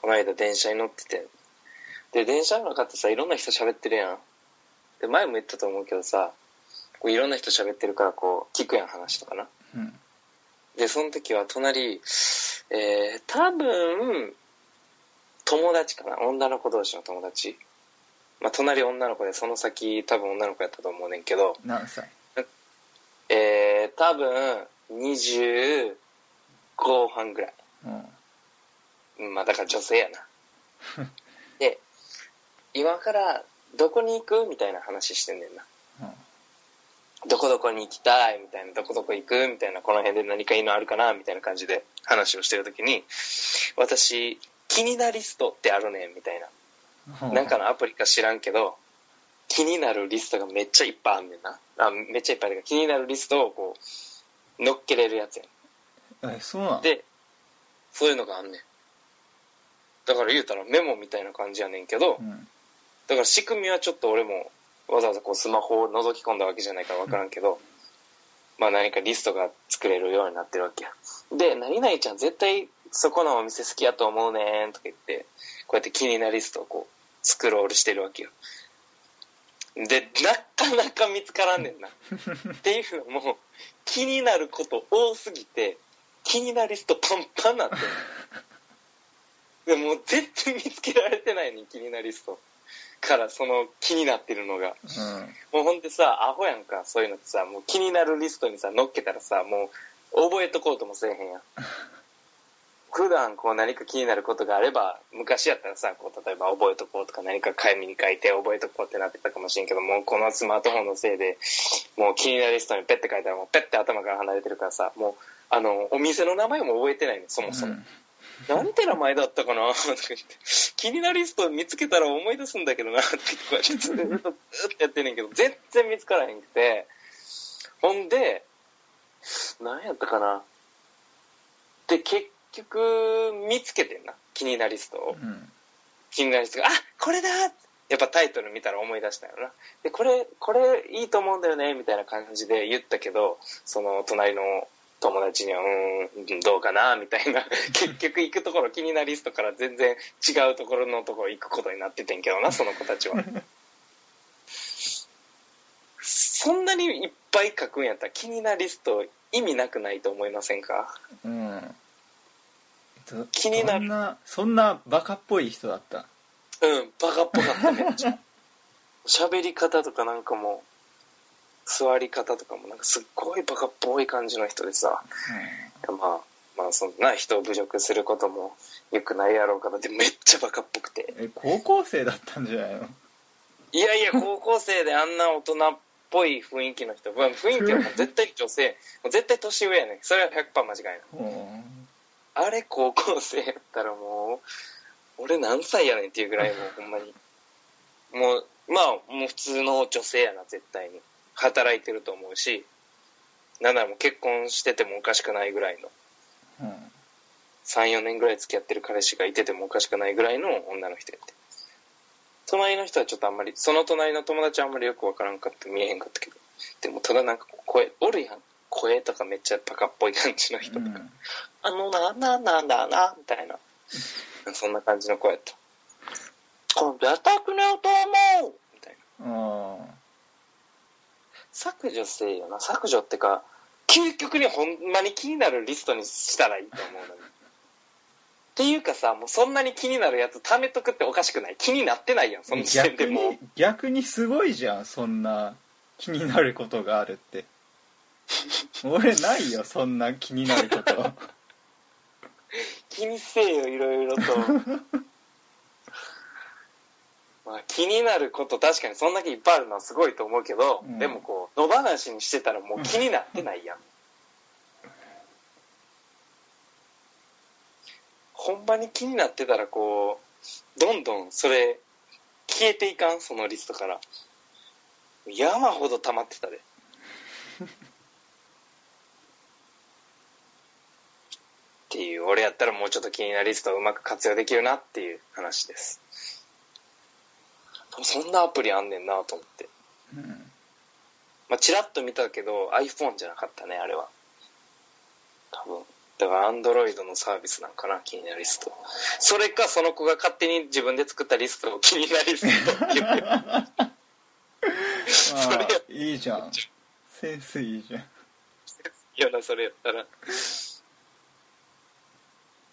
この間電車に乗ってて。で、電車の中ってさ、いろんな人喋ってるやん。で、前も言ったと思うけどさ、こういろんな人喋ってるからこう、聞くやん話とかな。うんで、その時は隣、えー、多分、友達かな女の子同士の友達。まあ、隣女の子で、その先多分女の子やったと思うねんけど、何歳？えー、多分、20後半ぐらい。うんうんまあ、だから女性やな。で、今からどこに行くみたいな話してんねんな。どこどこに行きたいみたいな、どこどこ行くみたいな、この辺で何かいいのあるかなみたいな感じで話をしてるときに、私、気になリストってあるねんみたいな。うんなんかのアプリか知らんけど、気になるリストがめっちゃいっぱいあんねんな。あ、めっちゃいっぱいある気になるリストをこう、乗っけれるやつやん。えそうなので、そういうのがあんねん。だから言うたらメモみたいな感じやねんけど、うんだから仕組みはちょっと俺もわざわざこうスマホを覗き込んだわけじゃないから分からんけど、まあ何かリストが作れるようになってるわけや。で、何々ちゃん絶対そこのお店好きやと思うねんとか言って、こうやって気になるリストをこうスクロールしてるわけよ。で、なかなか見つからんねんな。っていうのも、気になること多すぎて、気になるリストパンパンなって でもう全然見つけられてないねん気になるリスト。からその気になってるのが。もうほんでさ、アホやんか、そういうのってさ、もう気になるリストにさ、乗っけたらさ、もう覚えとこうともせえへんやん。普段こう何か気になることがあれば、昔やったらさ、こう例えば覚えとこうとか何か紙に書いて覚えとこうってなってたかもしれんけど、もうこのスマートフォンのせいで、もう気になるリストにペッて書いたらもうペッて頭から離れてるからさ、もう、あの、お店の名前も覚えてないの、そもそも。なんて名前だったかな？とか言って、気になるリスト見つけたら思い出すんだけどなってこうやってずっとずっとやってんねんけど、全然見つからへんくて、ほんで、何やったかな？で、結局、見つけてんな。気になるリストを。うん。気になストが、あこれだ！やっぱタイトル見たら思い出したよな。で、これ、これいいと思うんだよねみたいな感じで言ったけど、その隣の友達には、うーん、どうかなみたいな。結局行くところ気になるリストから全然違うところのところ行くことになっててんけどな、その子たちは。そんなにいっぱい書くんやったら気になるリスト意味なくないと思いませんか？うんど気になるそんなそんなバカっぽい人だった？うん、バカっぽかっためっちゃ。喋り方とかなんかもう、座り方とかもなんかすっごいバカっぽい感じの人でさ、まあ、まあそんな人を侮辱することも良くないやろうからでめっちゃバカっぽくて。え高校生だったんじゃないの？いやいや、高校生であんな大人っぽい雰囲気の人、まあ雰囲気はもう絶対女性、もう絶対年上やねそれは100%間違いない。うんあれ高校生やったらもう、俺何歳やねんっていうぐらいもうほんまに。もう、まあ、もう普通の女性やな、絶対に。働いてると思うし、なんならもう結婚しててもおかしくないぐらいの、うん3、4年ぐらい付き合ってる彼氏がいててもおかしくないぐらいの女の人やって。隣の人はちょっとあんまり、その隣の友達はあんまりよくわからんかって見えへんかったけど、でもただなんか声、おるやん。声とかめっちゃバカっぽい感じの人とか。うんあのな、なんなんだな、みたいな。そんな感じの声やった。今度やったくねよと思うみたいな。あ削除せえよな。削除ってか、究極にほんまに気になるリストにしたらいいと思うのに。っていうかさ、もうそんなに気になるやつ貯めとくっておかしくない気になってないやん、その時点で逆もうに。逆にすごいじゃんそんな気になることがあるって俺ないよそんな気になること 気にせえよ、いろいろと。まあ、気になること確かにそんだけいっぱいあるのはすごいと思うけど、うん。でもこう野放しにしてたらもう気になってないやん、ほんまに気になってたらこうどんどんそれ消えていかん？そのリストから。山ほど溜まってたで。っていう俺やったらもうちょっと気になるリストをうまく活用できるなっていう話ですそんなアプリあんねんなと思って。うん。まあチラッと見たけど iPhone じゃなかったねあれは。多分。だからアンドロイドのサービスなんかな気になるリストそれかその子が勝手に自分で作ったリストを気になるリストってそれいいじゃん。センスいいじゃん。いいよなそれやったら